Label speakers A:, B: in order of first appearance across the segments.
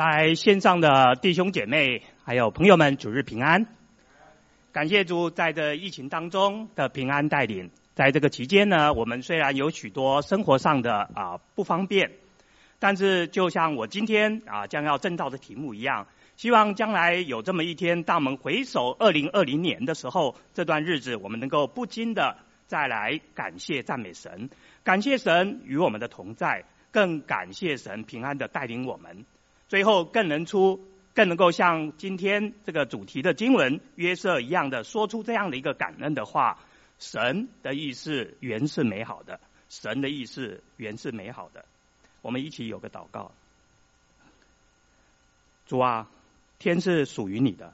A: 在线上的弟兄姐妹还有朋友们，主日平安！感谢主在这疫情当中的平安带领。在这个期间呢，我们虽然有许多生活上的啊不方便，但是就像我今天啊将要证道的题目一样，希望将来有这么一天，当我们回首二零二零年的时候，这段日子我们能够不禁的再来感谢赞美神，感谢神与我们的同在，更感谢神平安的带领我们。最后更能出，更能够像今天这个主题的经文约瑟一样的说出这样的一个感恩的话：神的意思原是美好的，神的意思原是美好的。我们一起有个祷告：主啊，天是属于你的，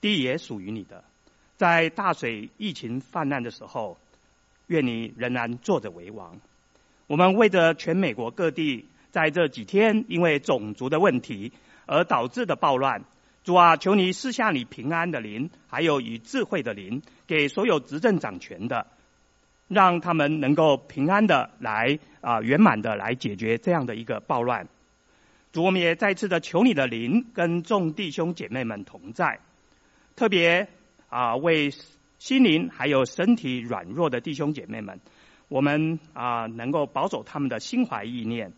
A: 地也属于你的。在大水疫情泛滥的时候，愿你仍然坐着为王。我们为着全美国各地。在这几天，因为种族的问题而导致的暴乱，主啊，求你赐下你平安的灵，还有以智慧的灵，给所有执政掌权的，让他们能够平安的来啊圆满的来解决这样的一个暴乱。主，我们也再次的求你的灵跟众弟兄姐妹们同在，特别啊为心灵还有身体软弱的弟兄姐妹们，我们啊能够保守他们的心怀意念。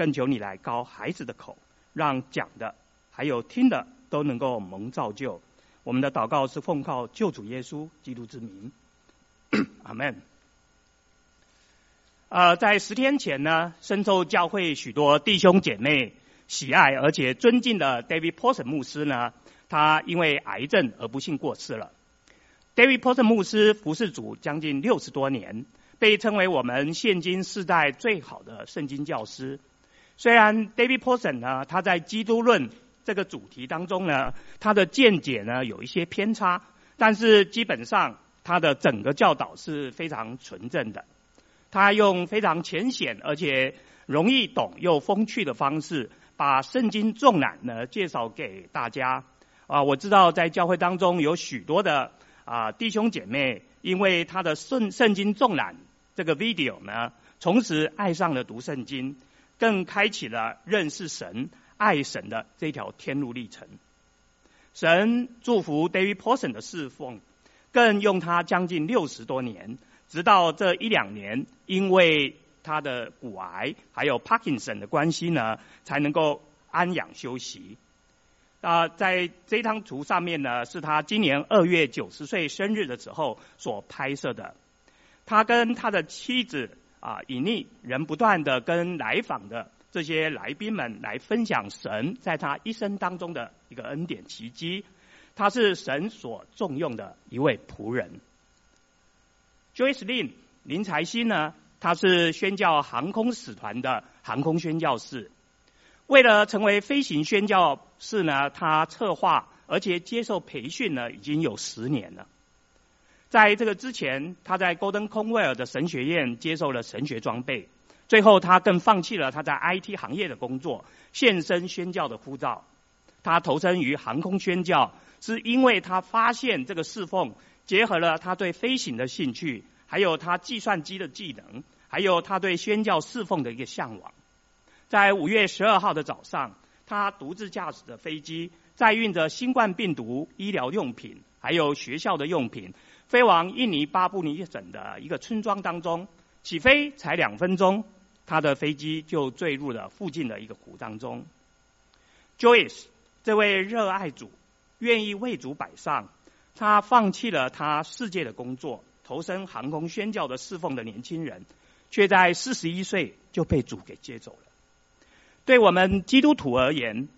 A: 更求你来高孩子的口，让讲的还有听的都能够蒙造就。我们的祷告是奉靠救主耶稣基督之名，阿门。呃，在十天前呢，深受教会许多弟兄姐妹喜爱而且尊敬的 David Porson 牧师呢，他因为癌症而不幸过世了。David Porson 牧师服侍主将近六十多年，被称为我们现今世代最好的圣经教师。虽然 David Pawson 呢，他在基督论这个主题当中呢，他的见解呢有一些偏差，但是基本上他的整个教导是非常纯正的。他用非常浅显而且容易懂又风趣的方式，把圣经重览呢介绍给大家。啊，我知道在教会当中有许多的啊弟兄姐妹，因为他的圣圣经重览这个 video 呢，从此爱上了读圣经。更开启了认识神、爱神的这条天路历程。神祝福 David Porson 的侍奉，更用他将近六十多年，直到这一两年，因为他的骨癌还有 Parkinson 的关系呢，才能够安养休息。啊，在这张图上面呢，是他今年二月九十岁生日的时候所拍摄的。他跟他的妻子。啊，以利仍不断的跟来访的这些来宾们来分享神在他一生当中的一个恩典奇迹，他是神所重用的一位仆人。Joyce Lin 林财欣呢，他是宣教航空使团的航空宣教士，为了成为飞行宣教士呢，他策划而且接受培训呢，已经有十年了。在这个之前，他在 Golden Conwell 的神学院接受了神学装备。最后，他更放弃了他在 IT 行业的工作，献身宣教的呼召。他投身于航空宣教，是因为他发现这个侍奉结合了他对飞行的兴趣，还有他计算机的技能，还有他对宣教侍奉的一个向往。在五月十二号的早上，他独自驾驶着飞机，载运着新冠病毒医疗用品，还有学校的用品。飞往印尼巴布尼省的一个村庄当中，起飞才两分钟，他的飞机就坠入了附近的一个湖当中。Joyce 这位热爱主、愿意为主摆上，他放弃了他世界的工作，投身航空宣教的侍奉的年轻人，却在四十一岁就被主给接走了。对我们基督徒而言，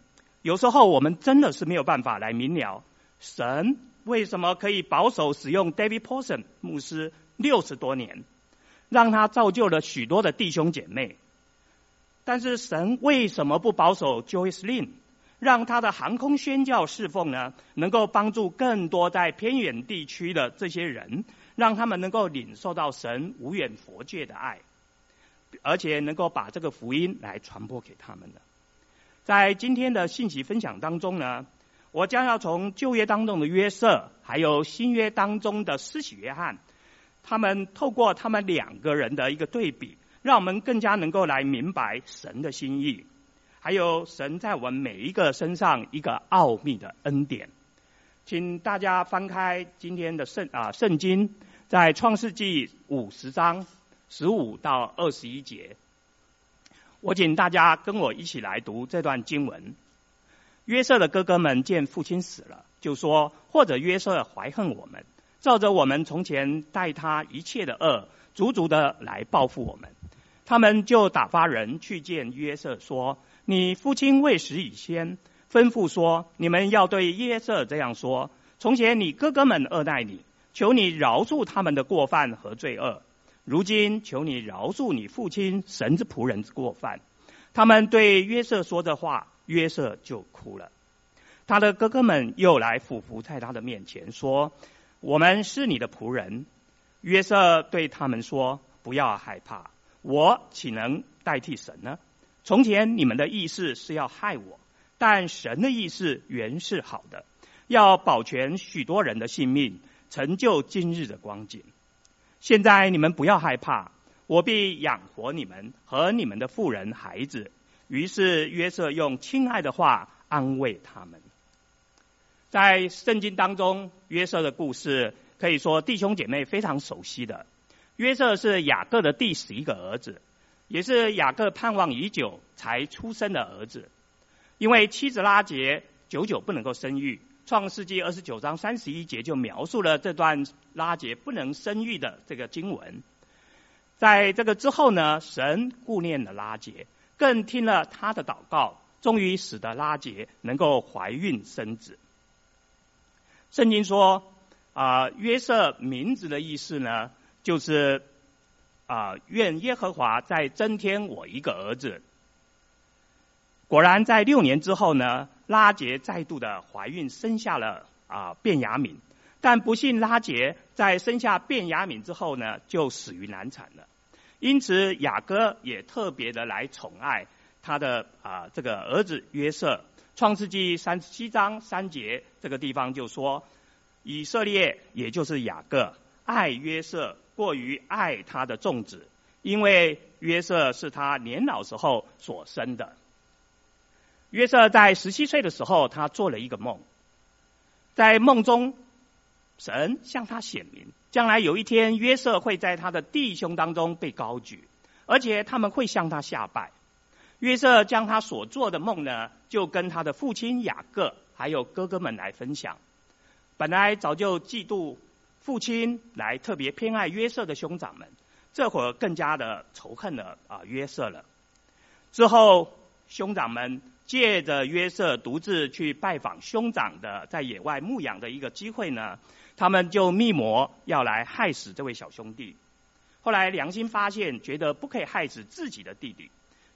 A: 有时候我们真的是没有办法来明了神。为什么可以保守使用 David Pawson 牧师六十多年，让他造就了许多的弟兄姐妹？但是神为什么不保守 Joyce Lin，让他的航空宣教侍奉呢？能够帮助更多在偏远地区的这些人，让他们能够领受到神无远弗届的爱，而且能够把这个福音来传播给他们呢？在今天的信息分享当中呢，我将要从旧约当中的约瑟，还有新约当中的施洗约翰，他们透过他们两个人的一个对比，让我们更加能够来明白神的心意，还有神在我们每一个身上一个奥秘的恩典。请大家翻开今天的圣啊圣经，在创世纪五十章十五到二十一节。我请大家跟我一起来读这段经文。约瑟的哥哥们见父亲死了，就说：或者约瑟怀恨我们，照着我们从前待他一切的恶，足足的来报复我们。他们就打发人去见约瑟，说：你父亲未死以先，吩咐说，你们要对约瑟这样说：从前你哥哥们恶待你，求你饶恕他们的过犯和罪恶。如今求你饶恕你父亲神之仆人之过犯。他们对约瑟说的话，约瑟就哭了。他的哥哥们又来俯伏在他的面前说：“我们是你的仆人。”约瑟对他们说：“不要害怕，我岂能代替神呢？从前你们的意思是要害我，但神的意思原是好的，要保全许多人的性命，成就今日的光景。”现在你们不要害怕，我必养活你们和你们的妇人孩子。于是约瑟用亲爱的话安慰他们。在圣经当中，约瑟的故事可以说弟兄姐妹非常熟悉的。约瑟是雅各的第十一个儿子，也是雅各盼望已久才出生的儿子。因为妻子拉结久久不能够生育。创世纪二十九章三十一节就描述了这段拉结不能生育的这个经文。在这个之后呢，神顾念了拉结，更听了他的祷告，终于使得拉杰能够怀孕生子。圣经说，啊、约瑟名字的意思呢，就是啊、愿耶和华再增添我一个儿子。果然，在六年之后呢。拉杰再度的怀孕，生下了啊便雅悯，但不幸拉杰在生下便雅悯之后呢，就死于难产了。因此雅各也特别的来宠爱他的啊这个儿子约瑟。创世纪三十七章三节这个地方就说，以色列也就是雅各爱约瑟过于爱他的众子，因为约瑟是他年老时候所生的。约瑟在十七岁的时候，他做了一个梦，在梦中，神向他显明，将来有一天，约瑟会在他的弟兄当中被高举，而且他们会向他下拜。约瑟将他所做的梦呢，就跟他的父亲雅各还有哥哥们来分享。本来早就嫉妒父亲来特别偏爱约瑟的兄长们，这会儿更加的仇恨了啊约瑟了。之后兄长们。借着约瑟独自去拜访兄长的在野外牧养的一个机会呢，他们就密谋要来害死这位小兄弟。后来良心发现，觉得不可以害死自己的弟弟，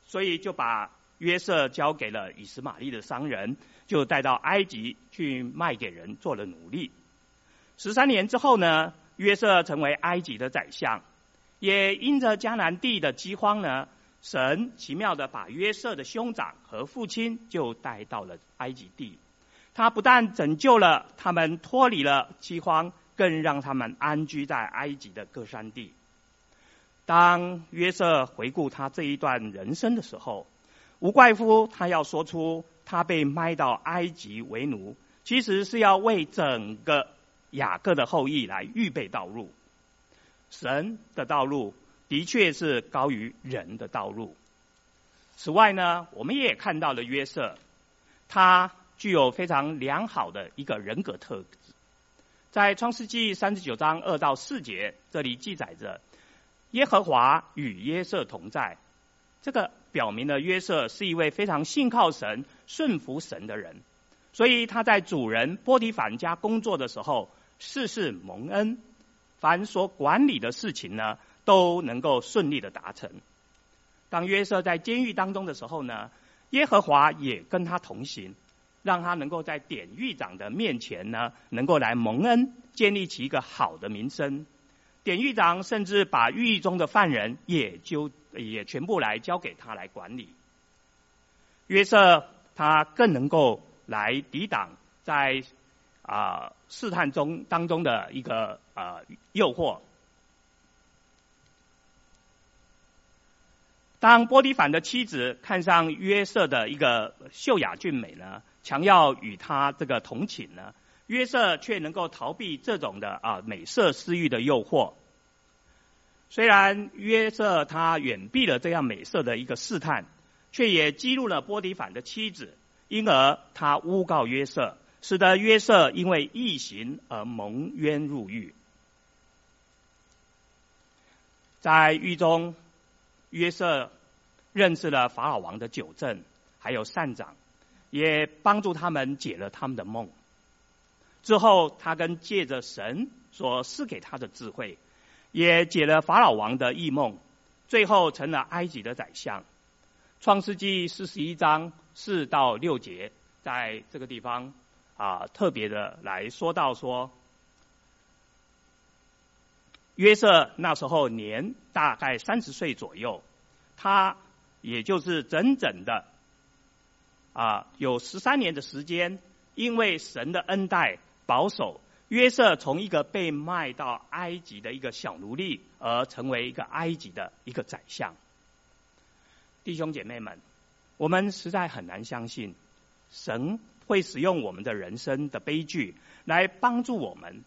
A: 所以就把约瑟交给了以实玛利的商人，就带到埃及去卖给人做了奴隶。十三年之后呢，约瑟成为埃及的宰相，也因着迦南地的饥荒呢。神奇妙的把约瑟的兄长和父亲就带到了埃及地，他不但拯救了他们脱离了饥荒，更让他们安居在埃及的各山地。当约瑟回顾他这一段人生的时候，无怪乎他要说出他被卖到埃及为奴，其实是要为整个雅各的后裔来预备道路。神的道路。的确是高于人的道路。此外呢，我们也看到了约瑟，他具有非常良好的一个人格特质。在创世纪三十九章二到四节，这里记载着耶和华与约瑟同在。这个表明了约瑟是一位非常信靠神、顺服神的人，所以他在主人波提乏家工作的时候，事事蒙恩，凡所管理的事情呢，都能够顺利的达成。当约瑟在监狱当中的时候呢，耶和华也跟他同行，让他能够在典狱长的面前呢，能够来蒙恩，建立起一个好的名声。典狱长甚至把狱中的犯人也就也全部来交给他来管理。约瑟他更能够来抵挡在啊试探中当中的一个啊诱惑。当波提反的妻子看上约瑟的一个秀雅俊美呢，强要与他这个同寝呢，约瑟却能够逃避这种的啊美色私欲的诱惑。虽然约瑟他远避了这样美色的一个试探，却也激怒了波提反的妻子，因而他诬告约瑟，使得约瑟因为异行而蒙冤入狱。在狱中，约瑟认识了法老王的酒政，还有善长，也帮助他们解了他们的梦。之后，他跟借着神所赐给他的智慧，也解了法老王的异梦，最后成了埃及的宰相。创世纪四十一章四到六节，在这个地方啊，特别的来说到说。约瑟那时候年大概三十岁左右，他也就是整整的啊有十三年的时间，因为神的恩待保守，约瑟从一个被卖到埃及的一个小奴隶，而成为一个埃及的一个宰相。弟兄姐妹们，我们实在很难相信，神会使用我们的人生的悲剧来帮助我们。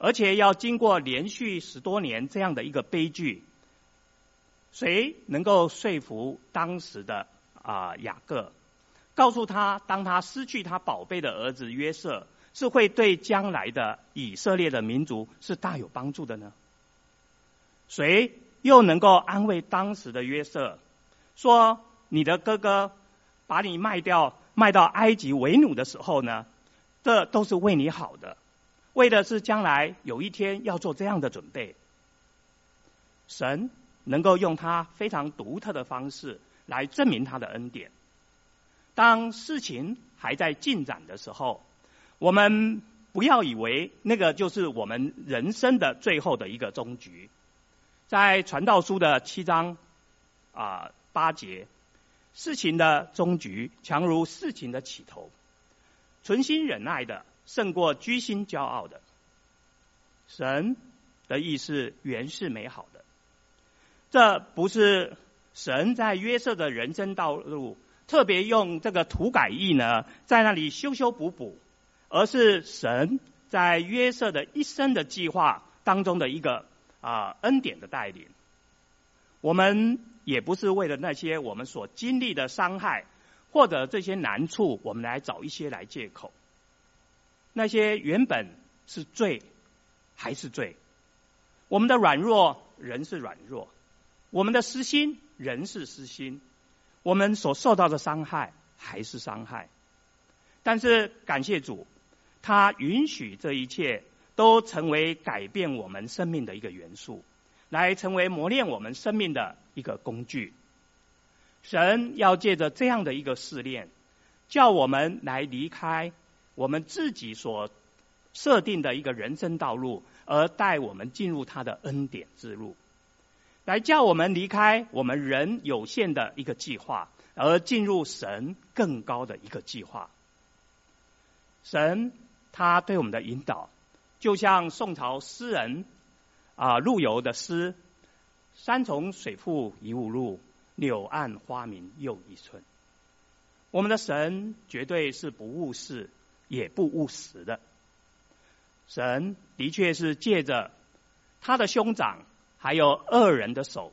A: 而且要经过连续十多年这样的一个悲剧，谁能够说服当时的啊雅各，告诉他，当他失去他宝贝的儿子约瑟，是会对将来的以色列的民族是大有帮助的呢？谁又能够安慰当时的约瑟，说你的哥哥把你卖掉，卖到埃及为奴的时候呢？这都是为你好的。为的是将来有一天要做这样的准备，神能够用他非常独特的方式来证明他的恩典。当事情还在进展的时候，我们不要以为那个就是我们人生的最后的一个终局。在传道书的七章啊八节，事情的终局强如事情的起头，存心忍耐的。胜过居心骄傲的。神的意思原是美好的，这不是神在约瑟的人生道路特别用这个涂改液呢，在那里修修补补，而是神在约瑟的一生的计划当中的一个啊恩典的带领。我们也不是为了那些我们所经历的伤害或者这些难处，我们来找一些来借口。那些原本是罪，还是罪？我们的软弱仍是软弱，我们的私心仍是私心，我们所受到的伤害还是伤害。但是感谢主，他允许这一切都成为改变我们生命的一个元素，来成为磨练我们生命的一个工具。神要借着这样的一个试炼，叫我们来离开。我们自己所设定的一个人生道路，而带我们进入他的恩典之路，来叫我们离开我们人有限的一个计划，而进入神更高的一个计划。神他对我们的引导，就像宋朝诗人啊陆游的诗：“山重水复疑无路，柳暗花明又一村。”我们的神绝对是不误事。也不务实的，神的确是借着他的兄长还有恶人的手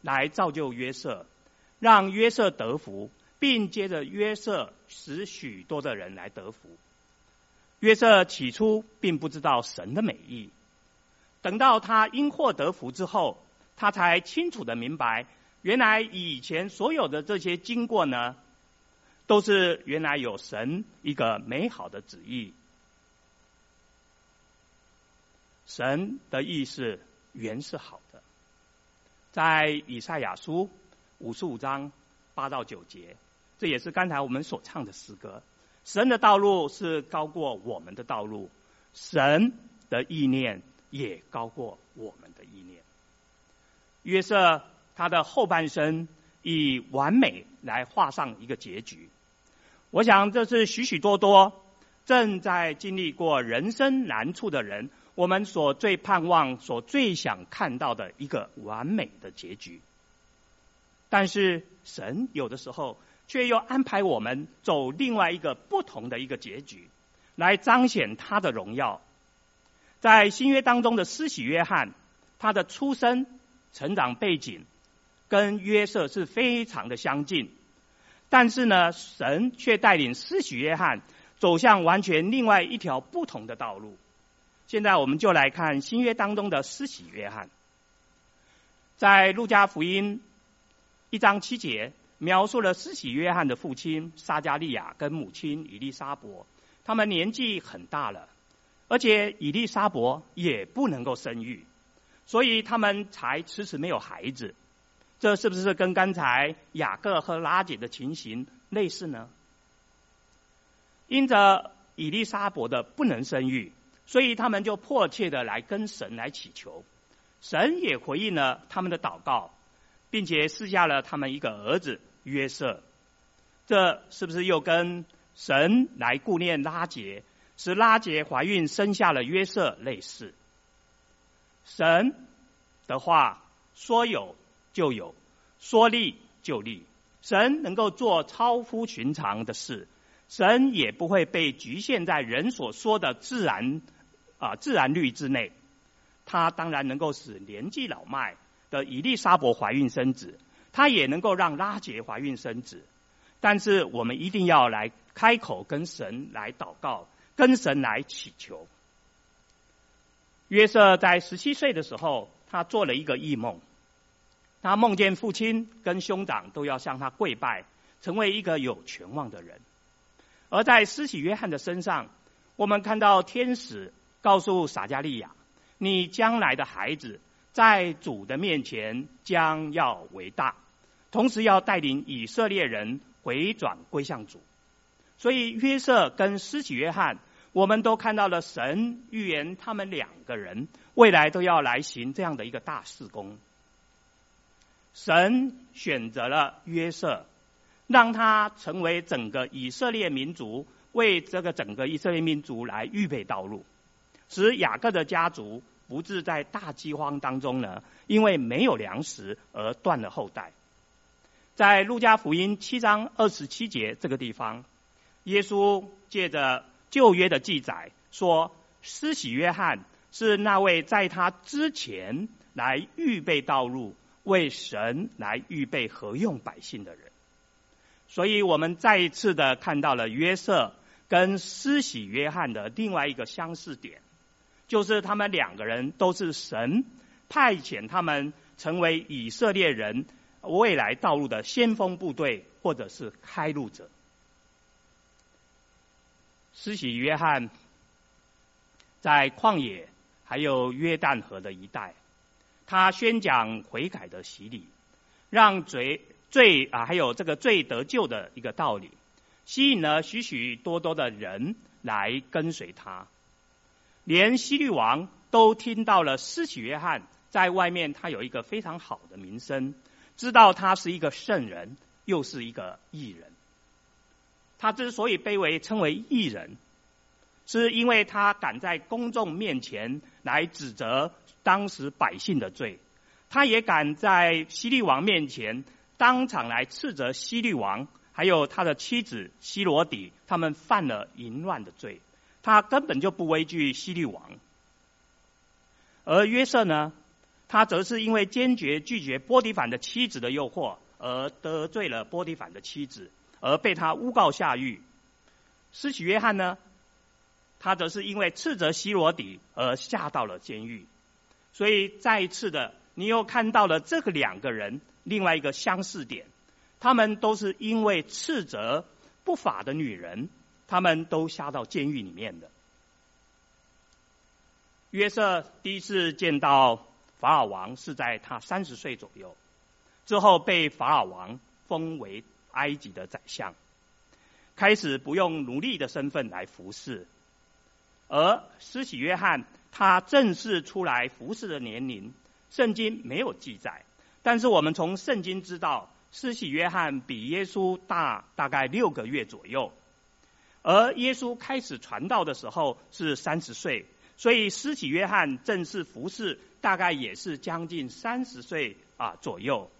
A: 来造就约瑟，让约瑟得福，并接着约瑟使许多的人来得福。约瑟起初并不知道神的美意，等到他因祸得福之后，他才清楚的明白，原来以前所有的这些经过呢，都是原来有神一个美好的旨意，神的意思原是好的，在以赛亚书五十五章八到九节，这也是刚才我们所唱的诗歌。神的道路是高过我们的道路，神的意念也高过我们的意念。约瑟他的后半生以完美来画上一个结局。我想，这是许许多多正在经历过人生难处的人，我们所最盼望、所最想看到的一个完美的结局。但是神有的时候却又安排我们走另外一个不同的一个结局，来彰显他的荣耀。在新约当中的施洗约翰，他的出生、成长背景跟约瑟是非常的相近，但是呢，神却带领施洗约翰走向完全另外一条不同的道路。现在我们就来看新约当中的施洗约翰，在路加福音一章七节描述了施洗约翰的父亲撒迦利亚跟母亲以利沙伯，他们年纪很大了，而且以利沙伯也不能够生育，所以他们才迟迟没有孩子。这是不是跟刚才雅各和拉结的情形类似呢？因着以利沙伯的不能生育，所以他们就迫切的来跟神来祈求，神也回应了他们的祷告，并且赐下了他们一个儿子约瑟。这是不是又跟神来顾念拉结，使拉结怀孕生下了约瑟类似？神的话说有。就有，说立就立，神能够做超乎寻常的事，神也不会被局限在人所说的自然啊自然律之内。他当然能够使年纪老迈的以利沙伯怀孕生子，他也能够让拉结怀孕生子。但是我们一定要来开口跟神来祷告，跟神来祈求。约瑟在十七岁的时候，他做了一个异梦。他梦见父亲跟兄长都要向他跪拜，成为一个有权望的人。而在施洗约翰的身上，我们看到天使告诉撒迦利亚：“你将来的孩子在主的面前将要为大，同时要带领以色列人回转归向主。”所以约瑟跟施洗约翰，我们都看到了神预言他们两个人未来都要来行这样的一个大事工。神选择了约瑟，让他成为整个以色列民族，为这个整个以色列民族来预备道路，使雅各的家族不致在大饥荒当中呢，因为没有粮食而断了后代。在路加福音七章二十七节这个地方，耶稣借着旧约的记载说，施洗约翰是那位在他之前来预备道路。为神来预备合用百姓的人，所以我们再一次的看到了约瑟跟施洗约翰的另外一个相似点，就是他们两个人都是神派遣他们成为以色列人未来道路的先锋部队，或者是开路者。施洗约翰在旷野还有约旦河的一带。他宣讲悔改的洗礼，让罪罪啊，还有这个罪得救的一个道理，吸引了许许多多的人来跟随他。连希律王都听到了施洗约翰在外面，他有一个非常好的名声，知道他是一个圣人，又是一个异人。他之所以被为称为异人，是因为他敢在公众面前来指责。当时百姓的罪，他也敢在希律王面前当场来斥责希律王，还有他的妻子希罗底，他们犯了淫乱的罪，他根本就不畏惧希律王。而约瑟呢，他则是因为坚决拒绝波迪反的妻子的诱惑，而得罪了波迪反的妻子，而被他诬告下狱。施洗约翰呢，他则是因为斥责希罗底而下到了监狱。所以再一次的，你又看到了这个两个人另外一个相似点，他们都是因为斥责不法的女人，他们都下到监狱里面的。约瑟第一次见到法老王是在他三十岁左右，之后被法老王封为埃及的宰相，开始不用奴隶的身份来服侍，而施洗约翰。他正式出来服侍的年龄，圣经没有记载。但是我们从圣经知道，施洗约翰比耶稣大大概六个月左右，而耶稣开始传道的时候是三十岁，所以施洗约翰正式服侍大概也是将近三十岁啊左右。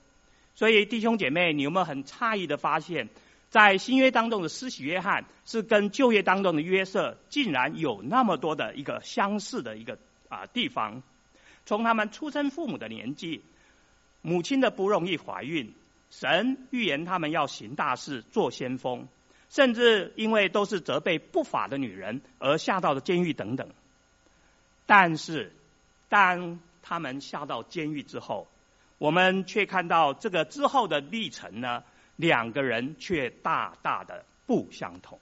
A: 所以弟兄姐妹，你有没有很诧异的发现，在新约当中的施洗约翰是跟旧约当中的约瑟，竟然有那么多的一个相似的一个啊地方？从他们出生父母的年纪，母亲的不容易怀孕，神预言他们要行大事，做先锋，甚至因为都是责备不法的女人而下到了监狱等等。但是，当他们下到监狱之后，我们却看到这个之后的历程呢，两个人却大大的不相同。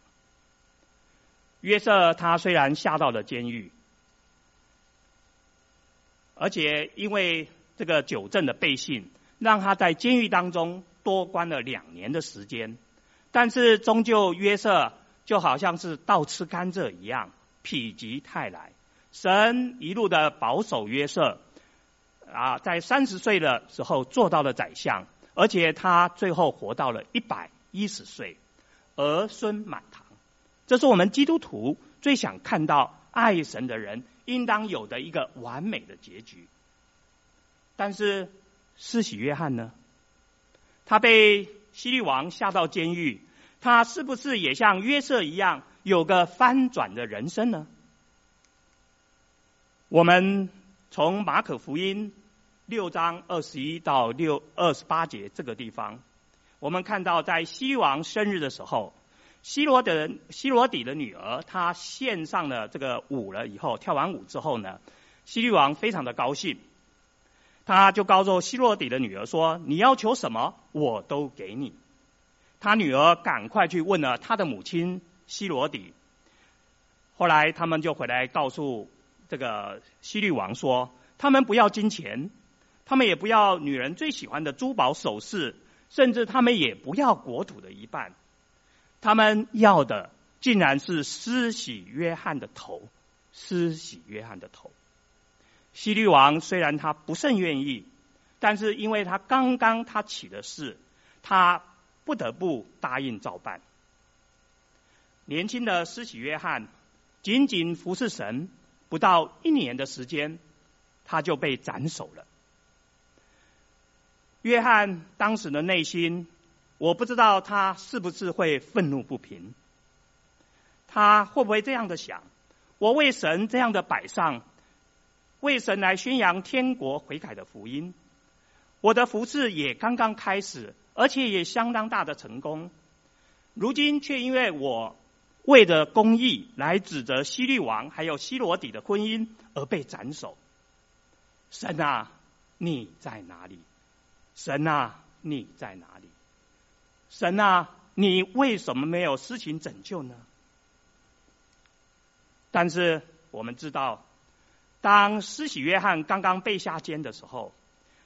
A: 约瑟他虽然下到了监狱，而且因为这个纠正的背信，让他在监狱当中多关了两年的时间，但是终究约瑟就好像是倒吃甘蔗一样，否极泰来。神一路的保守约瑟。啊，在三十岁的时候做到了宰相，而且他最后活到了一百一十岁，儿孙满堂。这是我们基督徒最想看到爱神的人应当有的一个完美的结局。但是施洗约翰呢？他被希律王下到监狱，他是不是也像约瑟一样有个翻转的人生呢？我们从马可福音。六章二十一到六二十八节这个地方，我们看到在希律王生日的时候，希罗的希罗底的女儿，她献上了这个舞了以后，跳完舞之后呢，希律王非常的高兴，他就告诉希罗底的女儿说：“你要求什么，我都给你。”他女儿赶快去问了他的母亲希罗底，后来他们就回来告诉这个希律王说：“他们不要金钱。”他们也不要女人最喜欢的珠宝首饰，甚至他们也不要国土的一半，他们要的竟然是施洗约翰的头，施洗约翰的头。西律王虽然他不甚愿意，但是因为他刚刚他起的事，他不得不答应照办。年轻的施洗约翰仅仅服侍神不到一年的时间，他就被斩首了。约翰当时的内心，我不知道他是不是会愤怒不平。他会不会这样的想：我为神这样的摆上，为神来宣扬天国悔改的福音，我的服事也刚刚开始，而且也相当大的成功。如今却因为我为了公义来指责希律王还有希罗底的婚姻而被斩首。神啊，你在哪里？神啊，你在哪里？神啊，你为什么没有施行拯救呢？但是我们知道，当施洗约翰刚刚被下监的时候，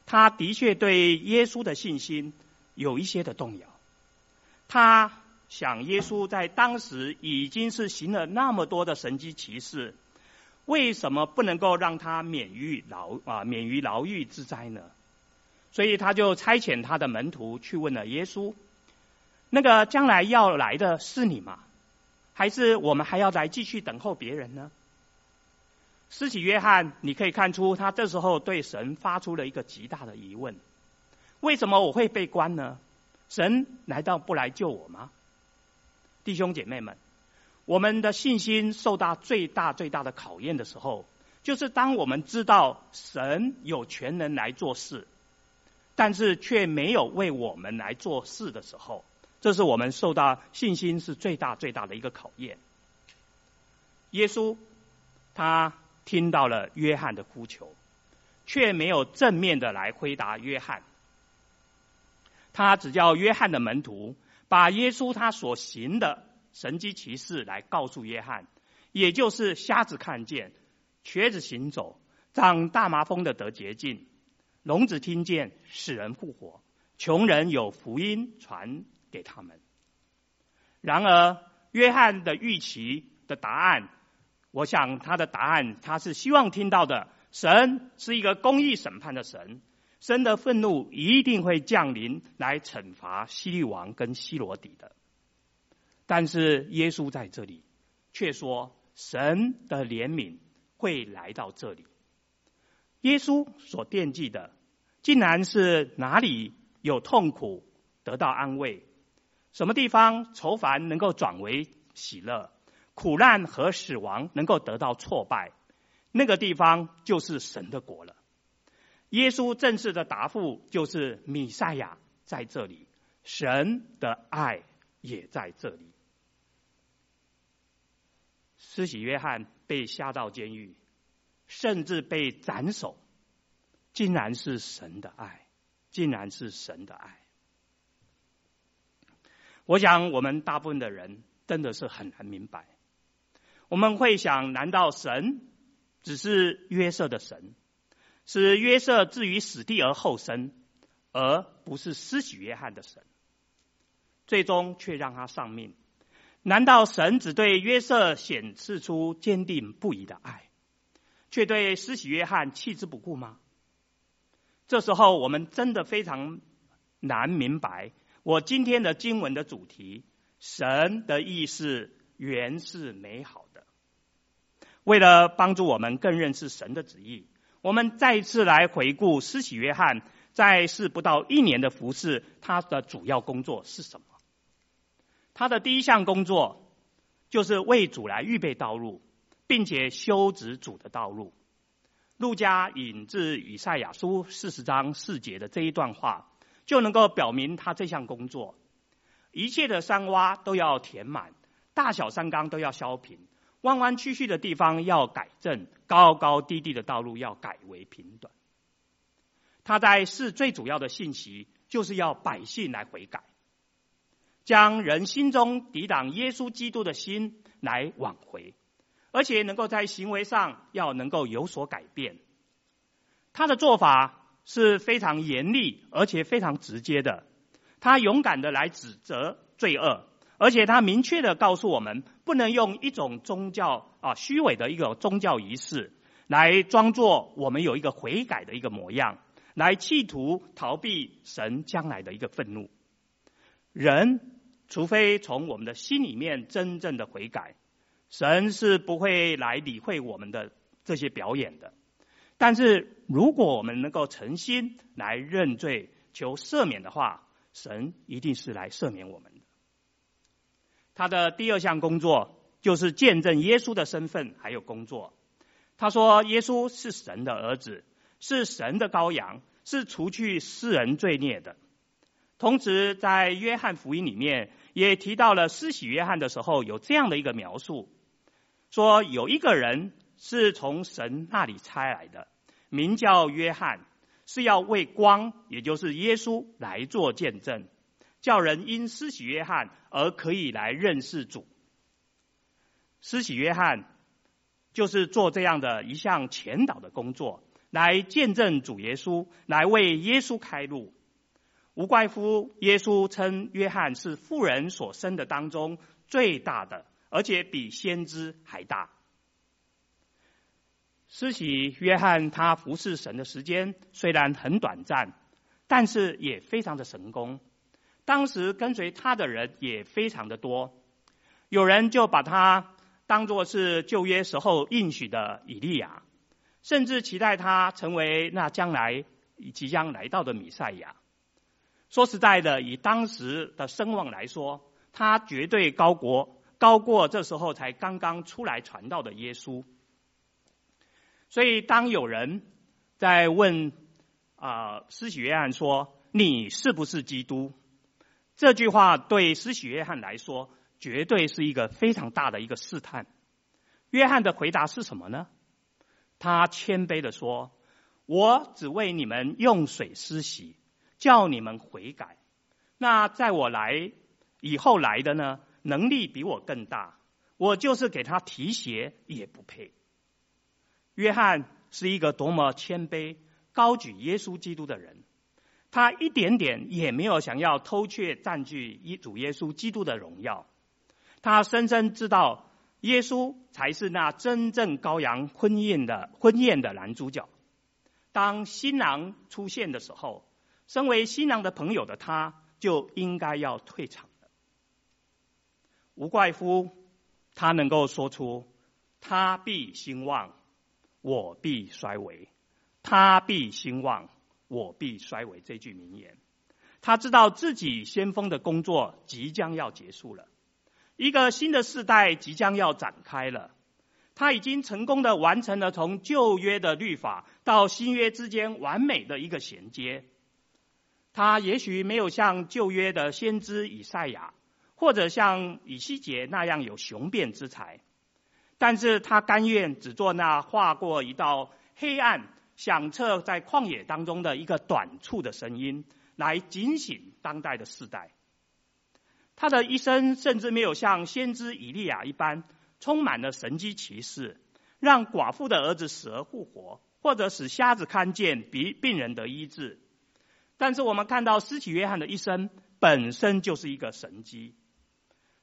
A: 他的确对耶稣的信心有一些的动摇。他想，耶稣在当时已经是行了那么多的神迹奇事，为什么不能够让他免于牢啊免于牢狱之灾呢？所以他就差遣他的门徒去问了耶稣：“那个将来要来的是你吗？还是我们还要来继续等候别人呢？”施洗约翰，你可以看出他这时候对神发出了一个极大的疑问：为什么我会被关呢？神难道不来救我吗？弟兄姐妹们，我们的信心受到最大最大的考验的时候，就是当我们知道神有权能来做事。但是却没有为我们来做事的时候，这是我们受到信心是最大最大的一个考验。耶稣他听到了约翰的呼求，却没有正面的来回答约翰。他只叫约翰的门徒把耶稣他所行的神迹奇事来告诉约翰，也就是瞎子看见、瘸子行走、长大麻风的得洁净。聋子听见，死人复活，穷人有福音传给他们。然而，约翰的预期的答案，我想他的答案，他是希望听到的：神是一个公义审判的神，神的愤怒一定会降临来惩罚希律王跟希罗底的。但是耶稣在这里却说，神的怜悯会来到这里。耶稣所惦记的，竟然是哪里有痛苦得到安慰，什么地方愁烦能够转为喜乐，苦难和死亡能够得到挫败，那个地方就是神的国了。耶稣正式的答复就是：米赛亚在这里，神的爱也在这里。施洗约翰被下到监狱，甚至被斩首，竟然是神的爱，竟然是神的爱。我想，我们大部分的人真的是很难明白。我们会想：难道神只是约瑟的神，使约瑟置于死地而后生，而不是施洗约翰的神？最终却让他丧命。难道神只对约瑟显示出坚定不移的爱，却对施洗约翰弃之不顾吗？这时候，我们真的非常难明白。我今天的经文的主题，神的意思原是美好。为了帮助我们更认识神的旨意，我们再一次来回顾施洗约翰在世不到一年的服事，他的主要工作是什么？他的第一项工作就是为主来预备道路，并且修直主的道路。路加引自以赛亚书四十章四节的这一段话。就能够表明他这项工作，一切的山洼都要填满，大小山冈都要削平，弯弯曲曲的地方要改正，高高低低的道路要改为平短。他在世最主要的信息，就是要百姓来悔改，将人心中抵挡耶稣基督的心来挽回，而且能够在行为上要能够有所改变。他的做法。是非常严厉而且非常直接的，他勇敢的来指责罪恶，而且他明确的告诉我们，不能用一种宗教啊虚伪的一个宗教仪式来装作我们有一个悔改的一个模样，来企图逃避神将来的一个愤怒。人除非从我们的心里面真正的悔改，神是不会来理会我们的这些表演的。但是，如果我们能够诚心来认罪、求赦免的话，神一定是来赦免我们的。他的第二项工作就是见证耶稣的身份还有工作。他说：“耶稣是神的儿子，是神的羔羊，是除去世人罪孽的。”同时，在约翰福音里面也提到了施洗约翰的时候有这样的一个描述，说有一个人。是从神那里差来的，名叫约翰，是要为光，也就是耶稣来做见证，叫人因施洗约翰而可以来认识主。施洗约翰就是做这样的一项前导的工作，来见证主耶稣，来为耶稣开路。无怪乎耶稣称约翰是富人所生的当中最大的，而且比先知还大。施洗约翰他服侍神的时间虽然很短暂，但是也非常的成功。当时跟随他的人也非常的多，有人就把他当作是旧约时候应许的以利亚，甚至期待他成为那将来即将来到的弥赛亚。说实在的，以当时的声望来说，他绝对高过高过这时候才刚刚出来传道的耶稣。所以，当有人在问啊，施洗约翰说：“你是不是基督？”这句话对施洗约翰来说，绝对是一个非常大的一个试探。约翰的回答是什么呢？他谦卑地说：“我只为你们用水施洗，叫你们悔改。那在我来以后来的呢，能力比我更大，我就是给他提鞋也不配。”约翰是一个多么谦卑、高举耶稣基督的人，他一点点也没有想要偷窃、占据一主耶稣基督的荣耀。他深深知道，耶稣才是那真正羔羊婚宴的婚宴的男主角。当新郎出现的时候，身为新郎的朋友的他，就应该要退场了。无怪乎他能够说出：“他必兴旺。”我必衰微，他必兴旺，我必衰微。这句名言，他知道自己先锋的工作即将要结束了，一个新的世代即将要展开了。他已经成功的完成了从旧约的律法到新约之间完美的一个衔接。他也许没有像旧约的先知以赛亚，或者像以西结那样有雄辩之才，但是他甘愿只做那划过一道黑暗、响彻在旷野当中的一个短促的声音，来警醒当代的世代。他的一生甚至没有像先知以利亚一般。充满了神迹奇事，让寡妇的儿子死而复活，或者使瞎子看见，病病人得医治。但是我们看到施洗约翰的一生本身就是一个神迹，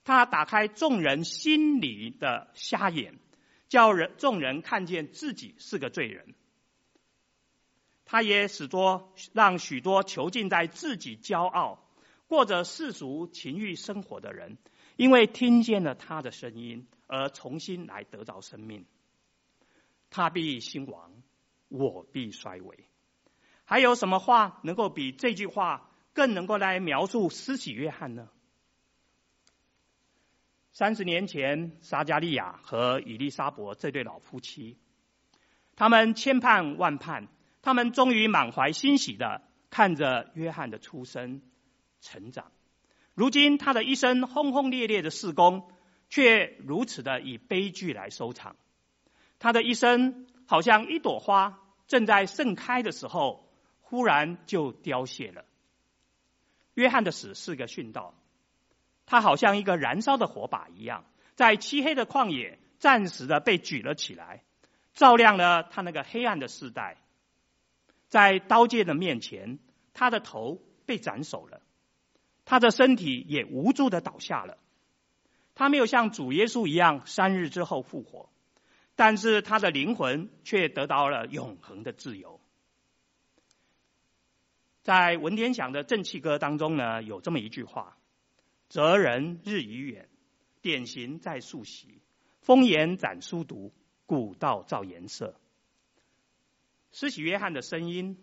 A: 他打开众人心里的瞎眼，叫人众人看见自己是个罪人。他也使多让许多囚禁在自己骄傲、过着世俗情欲生活的人，因为听见了他的声音。而重新来得着生命，他必兴亡，我必衰微。还有什么话能够比这句话更能够来描述施洗约翰呢？三十年前，撒迦利亚和以利沙伯这对老夫妻，他们千盼万盼，他们终于满怀欣喜的看着约翰的出生、成长。如今，他的一生轰轰烈烈的事工。却如此的以悲剧来收场，他的一生好像一朵花正在盛开的时候，忽然就凋谢了。约翰的死是个殉道，他好像一个燃烧的火把一样，在漆黑的旷野暂时的被举了起来，照亮了他那个黑暗的世代。在刀剑的面前，他的头被斩首了，他的身体也无助的倒下了。他没有像主耶稣一样三日之后复活，但是他的灵魂却得到了永恒的自由。在文天祥的正气歌当中呢，有这么一句话：“哲人日已远，典型在溯昔，风言展书读，古道照颜色。”施洗约翰的声音、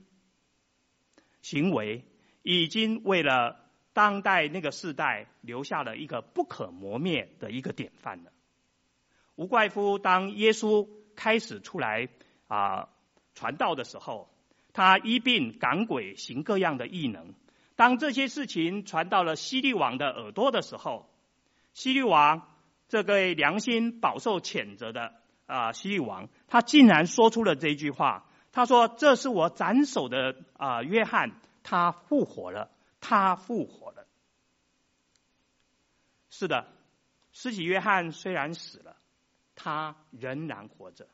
A: 行为，已经为了。当代那个世代留下了一个不可磨灭的一个典范了。无怪乎当耶稣开始出来啊传道的时候，他医病赶鬼行各样的异能。当这些事情传到了希律王的耳朵的时候，希律王这个良心饱受谴责的啊希律王，他竟然说出了这句话：他说：“这是我斩首的啊约翰，他复活了。”他复活了。是的，施洗约翰虽然死了，他仍然活着，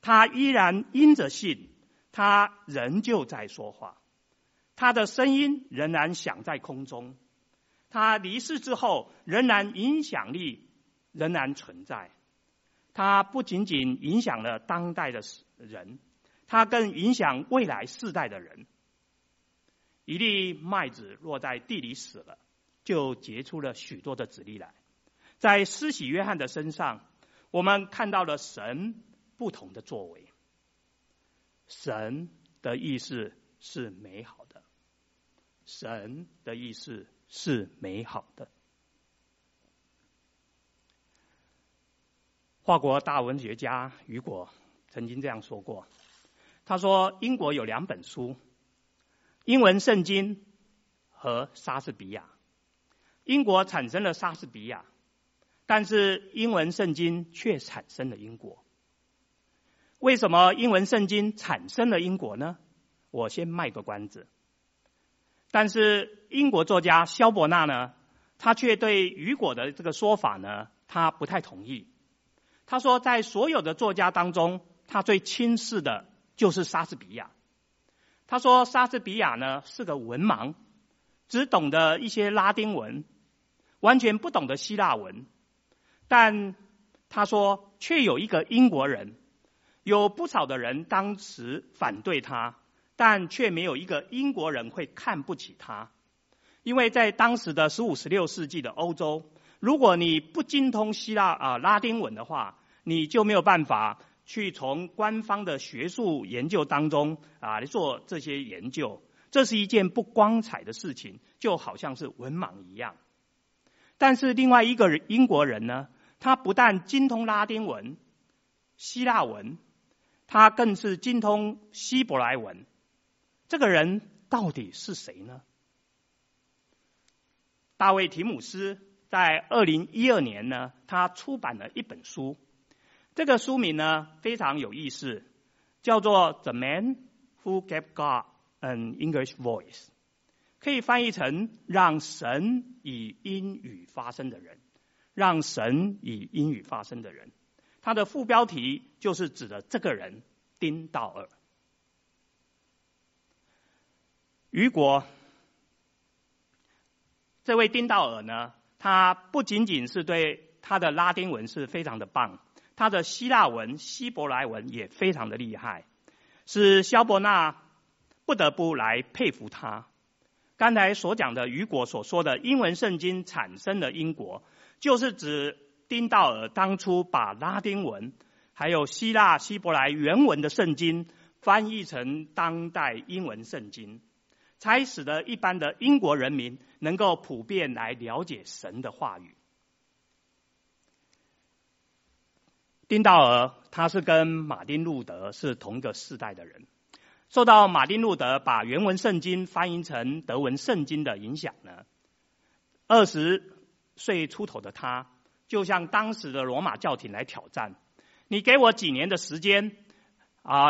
A: 他依然因着信，他仍旧在说话，他的声音仍然响在空中，他离世之后仍然影响力仍然存在，他不仅仅影响了当代的人，他更影响未来世代的人。一粒麦子落在地里死了，就结出了许多的子粒来。在施洗约翰的身上，我们看到了神不同的作为。神的意思是美好的，神的意思是美好的。法国大文学家雨果曾经这样说过：“他说，英国有两本书。”英文圣经和莎士比亚，英国产生了莎士比亚，但是英文圣经却产生了英国。为什么英文圣经产生了英国呢？我先卖个关子。但是英国作家萧伯纳呢，他却对雨果的这个说法呢，他不太同意。他说，在所有的作家当中，他最轻视的就是莎士比亚。他说：“莎士比亚呢是个文盲，只懂得一些拉丁文，完全不懂得希腊文。但他说，却有一个英国人，有不少的人当时反对他，但却没有一个英国人会看不起他，因为在当时的十五、十六世纪的欧洲，如果你不精通希腊啊拉丁文的话，你就没有办法。”去从官方的学术研究当中啊来做这些研究，这是一件不光彩的事情，就好像是文盲一样。但是另外一个英国人呢，他不但精通拉丁文、希腊文，他更是精通希伯来文。这个人到底是谁呢？大卫·提姆斯在二零一二年呢，他出版了一本书，这个书名呢非常有意思，叫做《The Man Who Gave God an English Voice》，可以翻译成“让神以英语发声的人”，让神以英语发声的人。它的副标题就是指的这个人——丁道尔。雨果。这位丁道尔呢，他不仅仅是对他的拉丁文是非常的棒，他的希腊文、希伯来文也非常的厉害，使萧伯纳不得不来佩服他。刚才所讲的雨果所说的英文圣经产生的英国，就是指丁道尔当初把拉丁文还有希腊、希伯来原文的圣经翻译成当代英文圣经。才使得一般的英国人民能够普遍来了解神的话语。丁道尔他是跟马丁路德是同一个世代的人，受到马丁路德把原文圣经翻译成德文圣经的影响呢，二十岁出头的他，就向当时的罗马教廷来挑战：你给我几年的时间啊，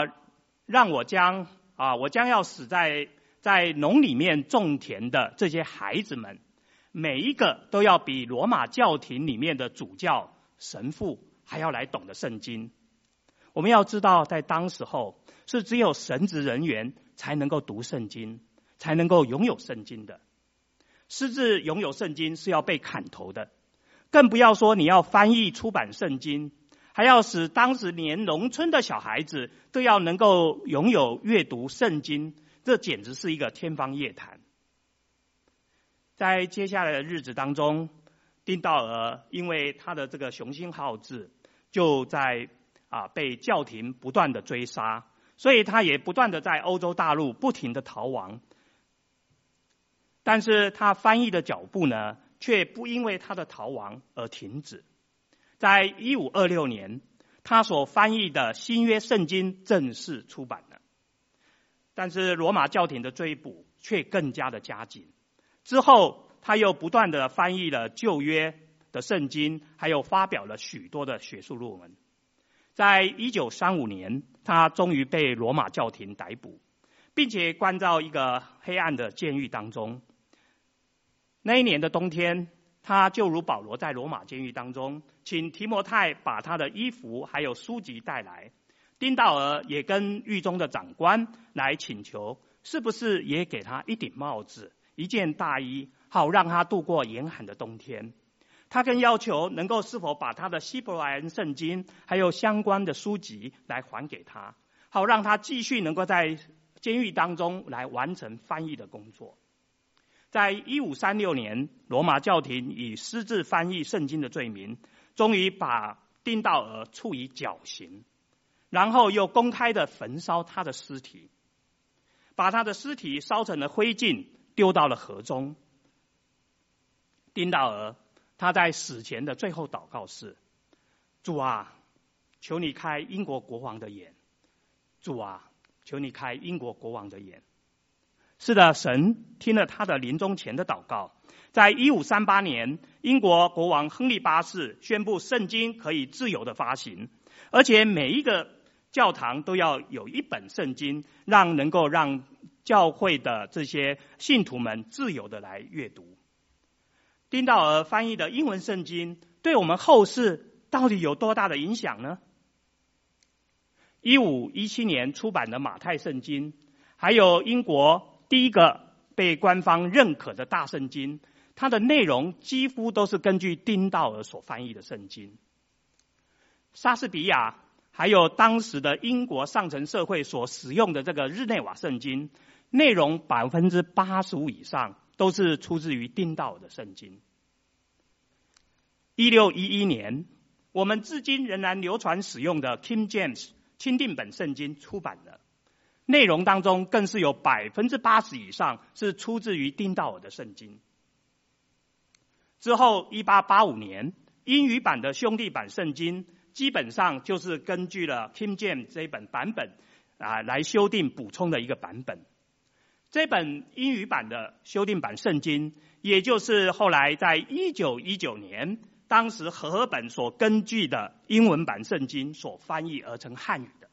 A: 让我将啊，我将要死在。在农里面种田的这些孩子们，每一个都要比罗马教廷里面的主教、神父还要来懂得圣经。我们要知道，在当时候是只有神职人员才能够读圣经，才能够拥有圣经的。私自拥有圣经是要被砍头的，更不要说你要翻译出版圣经，还要使当时连农村的小孩子都要能够拥有阅读圣经。这简直是一个天方夜谭。在接下来的日子当中，丁道尔因为他的这个雄心好志，就在啊被教廷不断的追杀，所以他也不断的在欧洲大陆不停的逃亡。但是他翻译的脚步呢，却不因为他的逃亡而停止。在一五二六年，他所翻译的新约圣经正式出版了。但是罗马教廷的追捕却更加的加紧。之后，他又不断的翻译了旧约的圣经，还有发表了许多的学术论文。在一九三五年，他终于被罗马教廷逮捕，并且关到一个黑暗的监狱当中。那一年的冬天，他就如保罗在罗马监狱当中，请提摩太把他的衣服还有书籍带来。丁道尔也跟狱中的长官来请求，是不是也给他一顶帽子、一件大衣，好让他度过严寒的冬天。他更要求能够是否把他的希伯来圣经还有相关的书籍来还给他，好让他继续能够在监狱当中来完成翻译的工作。在一五三六年，罗马教廷以私自翻译圣经的罪名，终于把丁道尔处以绞刑。然后又公开的焚烧他的尸体，把他的尸体烧成了灰烬，丢到了河中。丁道尔他在死前的最后祷告是：主啊，求你开英国国王的眼；主啊，求你开英国国王的眼。是的，神听了他的临终前的祷告。在一五三八年，英国国王亨利八世宣布圣经可以自由的发行，而且每一个。教堂都要有一本圣经，让能够让教会的这些信徒们自由的来阅读。丁道尔翻译的英文圣经，对我们后世到底有多大的影响呢？一五一七年出版的马太圣经，还有英国第一个被官方认可的大圣经，它的内容几乎都是根据丁道尔所翻译的圣经。莎士比亚。还有当时的英国上层社会所使用的这个日内瓦圣经，内容百分之八十五以上都是出自于丁道尔的圣经。一六一一年，我们至今仍然流传使用的 King James 钦定本圣经出版了。内容当中更是有百分之八十以上是出自于丁道尔的圣经。之后，一八八五年英语版的兄弟版圣经，基本上就是根据了 King James 这一本版本啊来修订补充的一个版本。这本英语版的修订版圣经，也就是后来在一九一九年，当时和合本所根据的英文版圣经所翻译而成汉语的。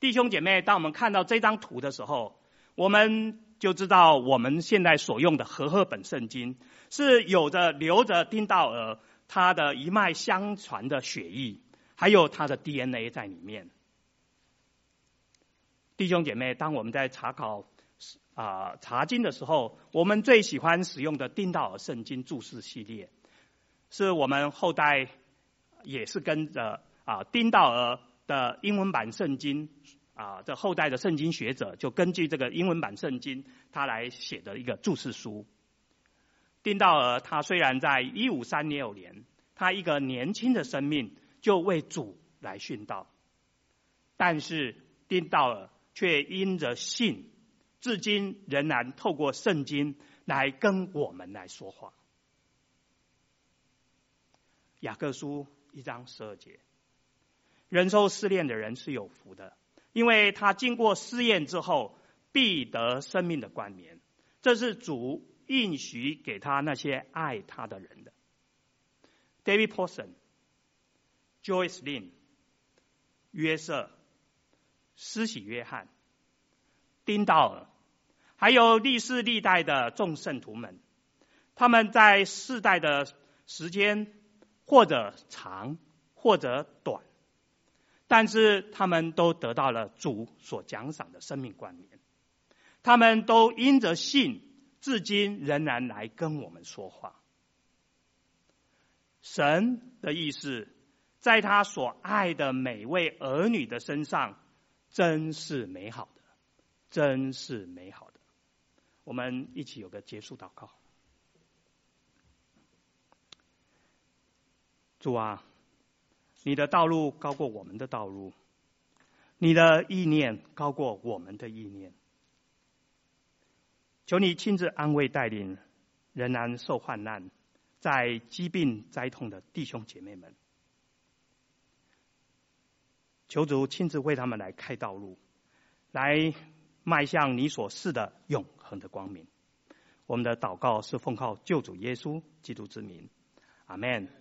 A: 弟兄姐妹，当我们看到这张图的时候，我们就知道我们现在所用的和合本圣经是有着留着丁道尔他的一脉相传的血液，还有他的 DNA 在里面。弟兄姐妹，当我们在查考啊查经的时候，我们最喜欢使用的丁道尔圣经注释系列，是我们后代也是跟着啊丁道尔。的英文版圣经啊，这后代的圣经学者就根据这个英文版圣经，他来写的一个注释书。丁道尔他虽然在一五三六年，他一个年轻的生命就为主来殉道，但是丁道尔却因着信，至今仍然透过圣经来跟我们来说话。雅各书一章十二节。忍受试炼的人是有福的，因为他经过试验之后，必得生命的冠冕。这是主应许给他那些爱他的人的。David p o r s o n、Joyce Lin、约瑟、施洗约翰、丁道尔，还有历世历代的众圣徒们，他们在世代的时间，或者长，或者短。但是他们都得到了主所奖赏的生命冠冕，他们都因着信，至今仍然来跟我们说话。神的意思，在他所爱的每位儿女的身上，真是美好，真是美好的。我们一起有个结束祷告。主啊。你的道路高过我们的道路，你的意念高过我们的意念。求你亲自安慰带领仍然受患难、在疾病灾痛的弟兄姐妹们。求主亲自为他们来开道路，来迈向你所示的永恒的光明。我们的祷告是奉靠救主耶稣基督之名，阿门。